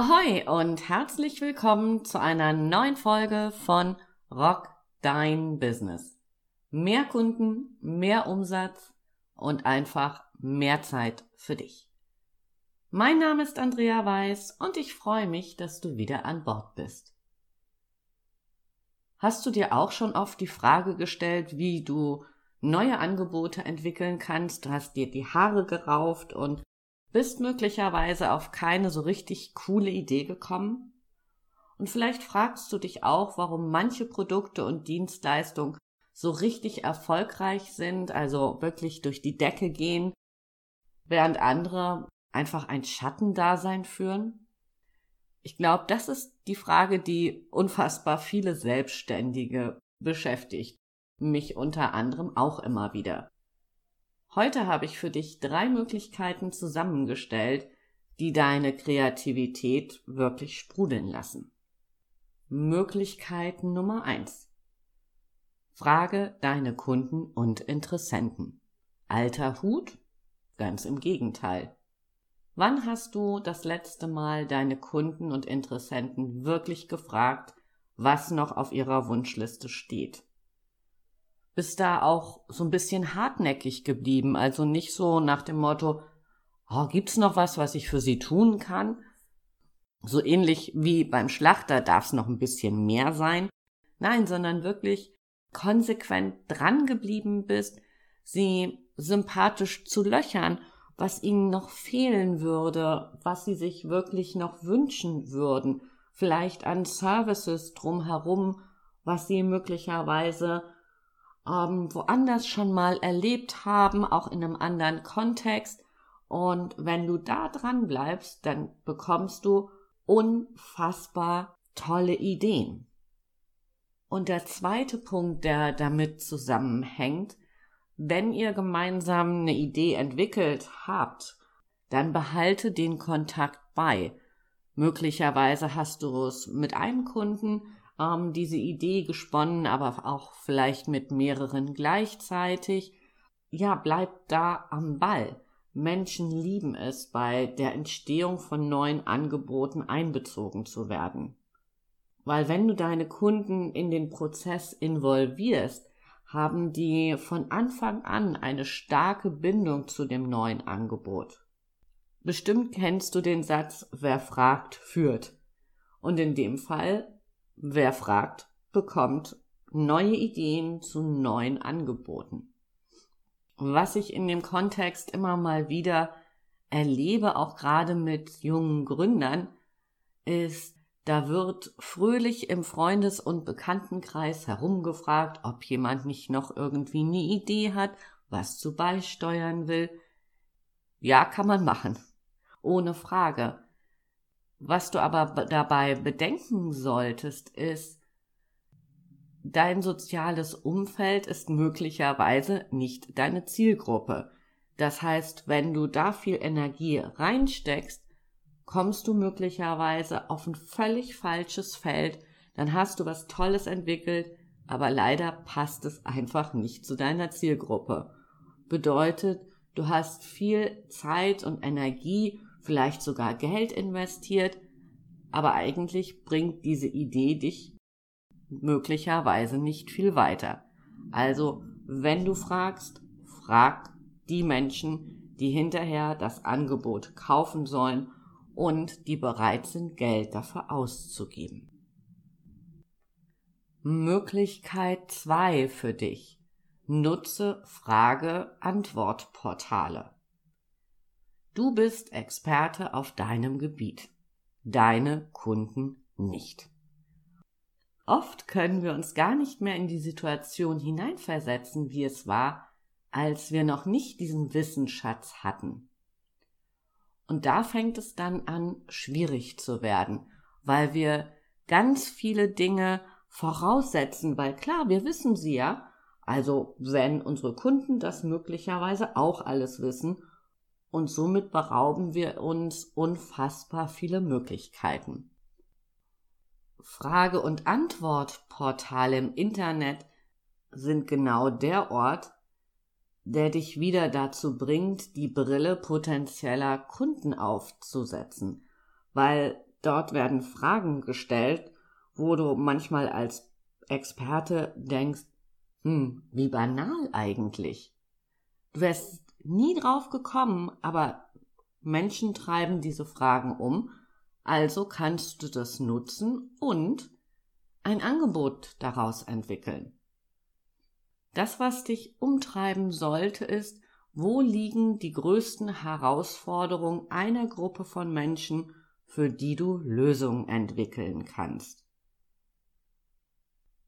Ahoi und herzlich willkommen zu einer neuen Folge von Rock Dein Business. Mehr Kunden, mehr Umsatz und einfach mehr Zeit für dich. Mein Name ist Andrea Weiß und ich freue mich, dass du wieder an Bord bist. Hast du dir auch schon oft die Frage gestellt, wie du neue Angebote entwickeln kannst? Du hast dir die Haare gerauft und bist möglicherweise auf keine so richtig coole Idee gekommen? Und vielleicht fragst du dich auch, warum manche Produkte und Dienstleistungen so richtig erfolgreich sind, also wirklich durch die Decke gehen, während andere einfach ein Schattendasein führen? Ich glaube, das ist die Frage, die unfassbar viele Selbstständige beschäftigt, mich unter anderem auch immer wieder. Heute habe ich für dich drei Möglichkeiten zusammengestellt, die deine Kreativität wirklich sprudeln lassen. Möglichkeit Nummer eins: Frage deine Kunden und Interessenten. Alter Hut? Ganz im Gegenteil. Wann hast du das letzte Mal deine Kunden und Interessenten wirklich gefragt, was noch auf ihrer Wunschliste steht? Bist da auch so ein bisschen hartnäckig geblieben, also nicht so nach dem Motto, oh, gibt's noch was, was ich für sie tun kann? So ähnlich wie beim Schlachter darf es noch ein bisschen mehr sein. Nein, sondern wirklich konsequent dran geblieben bist, sie sympathisch zu löchern, was ihnen noch fehlen würde, was sie sich wirklich noch wünschen würden, vielleicht an Services drumherum, was sie möglicherweise ähm, woanders schon mal erlebt haben, auch in einem anderen Kontext. Und wenn du da dran bleibst, dann bekommst du unfassbar tolle Ideen. Und der zweite Punkt, der damit zusammenhängt, wenn ihr gemeinsam eine Idee entwickelt habt, dann behalte den Kontakt bei. Möglicherweise hast du es mit einem Kunden, ähm, diese Idee gesponnen, aber auch vielleicht mit mehreren gleichzeitig. Ja, bleibt da am Ball. Menschen lieben es, bei der Entstehung von neuen Angeboten einbezogen zu werden. Weil wenn du deine Kunden in den Prozess involvierst, haben die von Anfang an eine starke Bindung zu dem neuen Angebot. Bestimmt kennst du den Satz, wer fragt, führt. Und in dem Fall Wer fragt, bekommt neue Ideen zu neuen Angeboten. Was ich in dem Kontext immer mal wieder erlebe, auch gerade mit jungen Gründern, ist, da wird fröhlich im Freundes- und Bekanntenkreis herumgefragt, ob jemand nicht noch irgendwie eine Idee hat, was zu beisteuern will. Ja, kann man machen. Ohne Frage. Was du aber dabei bedenken solltest, ist, dein soziales Umfeld ist möglicherweise nicht deine Zielgruppe. Das heißt, wenn du da viel Energie reinsteckst, kommst du möglicherweise auf ein völlig falsches Feld, dann hast du was Tolles entwickelt, aber leider passt es einfach nicht zu deiner Zielgruppe. Bedeutet, du hast viel Zeit und Energie vielleicht sogar Geld investiert, aber eigentlich bringt diese Idee dich möglicherweise nicht viel weiter. Also, wenn du fragst, frag die Menschen, die hinterher das Angebot kaufen sollen und die bereit sind, Geld dafür auszugeben. Möglichkeit zwei für dich. Nutze Frage-Antwort-Portale. Du bist Experte auf deinem Gebiet, deine Kunden nicht. Oft können wir uns gar nicht mehr in die Situation hineinversetzen, wie es war, als wir noch nicht diesen Wissensschatz hatten. Und da fängt es dann an, schwierig zu werden, weil wir ganz viele Dinge voraussetzen, weil klar, wir wissen sie ja, also wenn unsere Kunden das möglicherweise auch alles wissen und somit berauben wir uns unfassbar viele Möglichkeiten. Frage- und Antwortportale im Internet sind genau der Ort, der dich wieder dazu bringt, die Brille potenzieller Kunden aufzusetzen, weil dort werden Fragen gestellt, wo du manchmal als Experte denkst, hm, wie banal eigentlich. Du wärst nie drauf gekommen, aber Menschen treiben diese Fragen um, also kannst du das nutzen und ein Angebot daraus entwickeln. Das, was dich umtreiben sollte, ist, wo liegen die größten Herausforderungen einer Gruppe von Menschen, für die du Lösungen entwickeln kannst.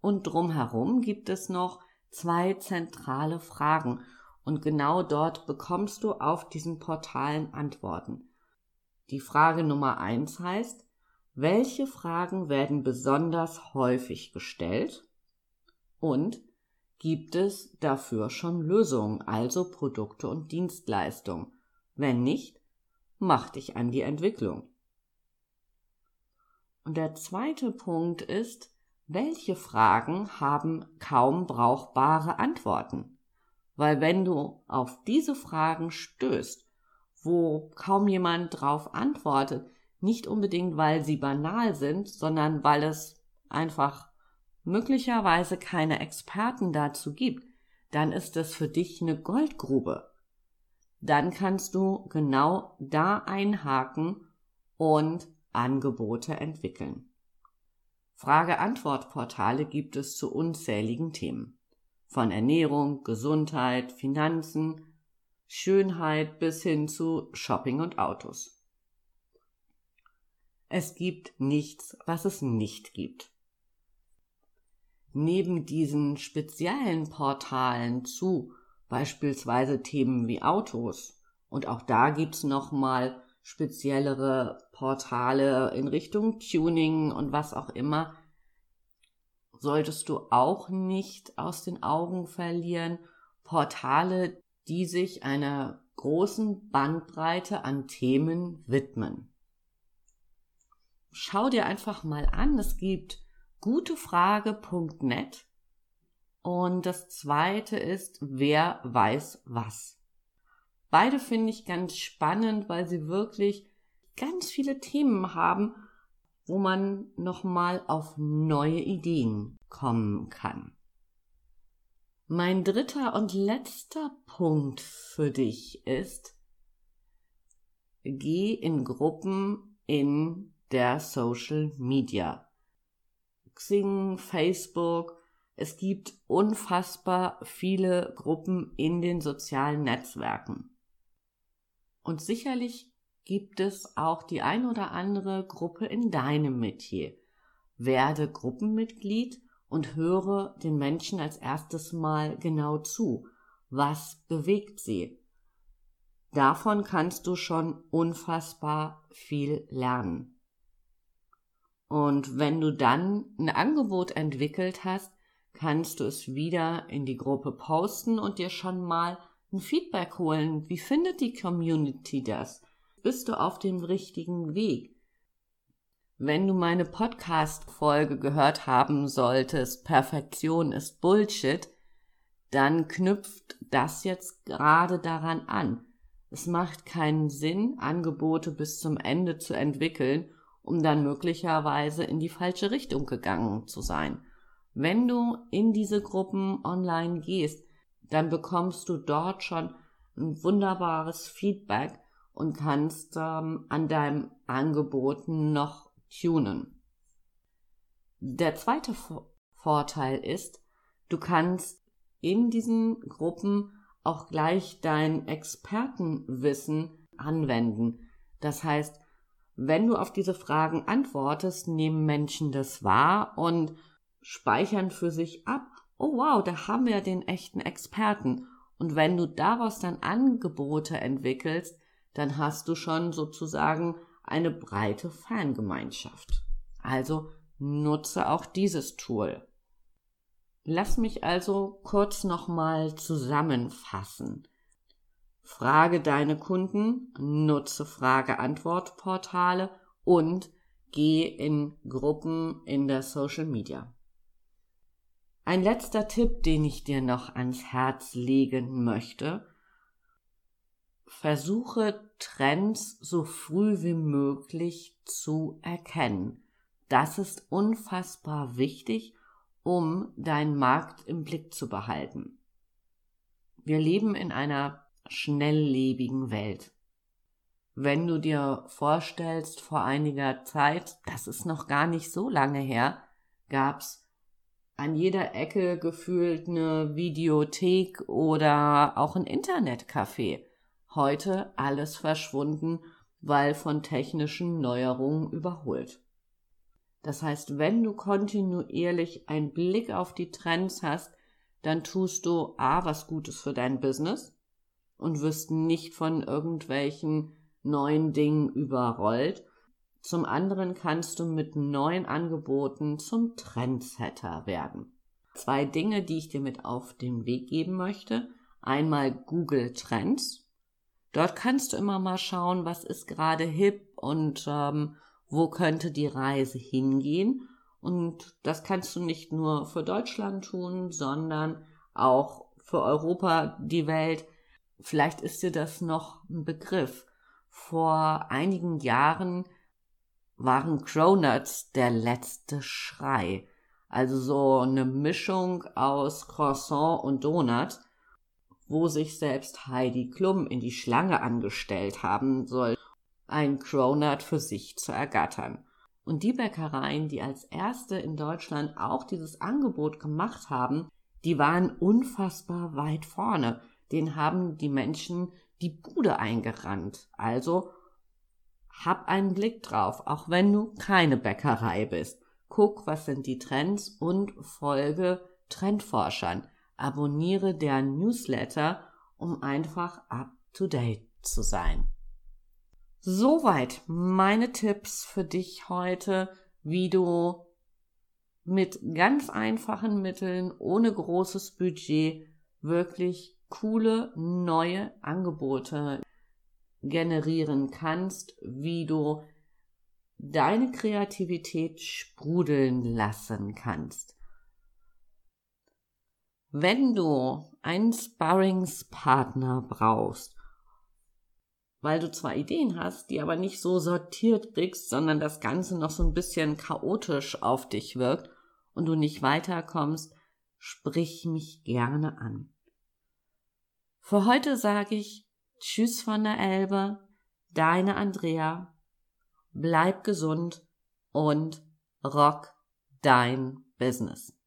Und drumherum gibt es noch zwei zentrale Fragen, und genau dort bekommst du auf diesen Portalen Antworten. Die Frage Nummer eins heißt, welche Fragen werden besonders häufig gestellt? Und gibt es dafür schon Lösungen, also Produkte und Dienstleistungen? Wenn nicht, mach dich an die Entwicklung. Und der zweite Punkt ist, welche Fragen haben kaum brauchbare Antworten? Weil wenn du auf diese Fragen stößt, wo kaum jemand drauf antwortet, nicht unbedingt weil sie banal sind, sondern weil es einfach möglicherweise keine Experten dazu gibt, dann ist es für dich eine Goldgrube. Dann kannst du genau da einhaken und Angebote entwickeln. Frage-Antwort-Portale gibt es zu unzähligen Themen. Von Ernährung, Gesundheit, Finanzen, Schönheit bis hin zu Shopping und Autos. Es gibt nichts, was es nicht gibt. Neben diesen speziellen Portalen zu beispielsweise Themen wie Autos und auch da gibt's nochmal speziellere Portale in Richtung Tuning und was auch immer, solltest du auch nicht aus den Augen verlieren. Portale, die sich einer großen Bandbreite an Themen widmen. Schau dir einfach mal an, es gibt gutefrage.net und das zweite ist, wer weiß was. Beide finde ich ganz spannend, weil sie wirklich ganz viele Themen haben, wo man nochmal auf neue Ideen kommen kann. Mein dritter und letzter Punkt für dich ist, geh in Gruppen in der Social Media. Xing, Facebook, es gibt unfassbar viele Gruppen in den sozialen Netzwerken. Und sicherlich gibt es auch die ein oder andere Gruppe in deinem Metier. Werde Gruppenmitglied und höre den Menschen als erstes mal genau zu. Was bewegt sie? Davon kannst du schon unfassbar viel lernen. Und wenn du dann ein Angebot entwickelt hast, kannst du es wieder in die Gruppe posten und dir schon mal ein Feedback holen. Wie findet die Community das? Bist du auf dem richtigen Weg? Wenn du meine Podcast-Folge gehört haben solltest, Perfektion ist Bullshit, dann knüpft das jetzt gerade daran an. Es macht keinen Sinn, Angebote bis zum Ende zu entwickeln, um dann möglicherweise in die falsche Richtung gegangen zu sein. Wenn du in diese Gruppen online gehst, dann bekommst du dort schon ein wunderbares Feedback und kannst ähm, an deinem Angebot noch tunen. Der zweite Vorteil ist, du kannst in diesen Gruppen auch gleich dein Expertenwissen anwenden. Das heißt, wenn du auf diese Fragen antwortest, nehmen Menschen das wahr und speichern für sich ab oh wow, da haben wir den echten Experten. Und wenn du daraus dann Angebote entwickelst, dann hast du schon sozusagen eine breite Fangemeinschaft. Also nutze auch dieses Tool. Lass mich also kurz nochmal zusammenfassen. Frage deine Kunden, nutze Frage-Antwort-Portale und geh in Gruppen in der Social Media. Ein letzter Tipp, den ich dir noch ans Herz legen möchte. Versuche Trends so früh wie möglich zu erkennen. Das ist unfassbar wichtig, um deinen Markt im Blick zu behalten. Wir leben in einer schnelllebigen Welt. Wenn du dir vorstellst, vor einiger Zeit, das ist noch gar nicht so lange her, gab's an jeder Ecke gefühlt eine Videothek oder auch ein Internetcafé. Heute alles verschwunden, weil von technischen Neuerungen überholt. Das heißt, wenn du kontinuierlich einen Blick auf die Trends hast, dann tust du A, was Gutes für dein Business und wirst nicht von irgendwelchen neuen Dingen überrollt. Zum anderen kannst du mit neuen Angeboten zum Trendsetter werden. Zwei Dinge, die ich dir mit auf den Weg geben möchte. Einmal Google Trends. Dort kannst du immer mal schauen, was ist gerade hip und ähm, wo könnte die Reise hingehen. Und das kannst du nicht nur für Deutschland tun, sondern auch für Europa, die Welt. Vielleicht ist dir das noch ein Begriff. Vor einigen Jahren waren Cronuts der letzte Schrei. Also so eine Mischung aus Croissant und Donut, wo sich selbst Heidi Klum in die Schlange angestellt haben soll, ein Cronut für sich zu ergattern. Und die Bäckereien, die als erste in Deutschland auch dieses Angebot gemacht haben, die waren unfassbar weit vorne. Den haben die Menschen die Bude eingerannt. Also hab einen Blick drauf, auch wenn du keine Bäckerei bist. Guck, was sind die Trends und folge Trendforschern. Abonniere deren Newsletter, um einfach up to date zu sein. Soweit meine Tipps für dich heute, wie du mit ganz einfachen Mitteln, ohne großes Budget, wirklich coole neue Angebote generieren kannst, wie du deine Kreativität sprudeln lassen kannst. Wenn du einen Sparringspartner brauchst weil du zwar Ideen hast, die aber nicht so sortiert kriegst, sondern das Ganze noch so ein bisschen chaotisch auf dich wirkt und du nicht weiterkommst, sprich mich gerne an. Für heute sage ich Tschüss von der Elbe, deine Andrea, bleib gesund und rock dein Business.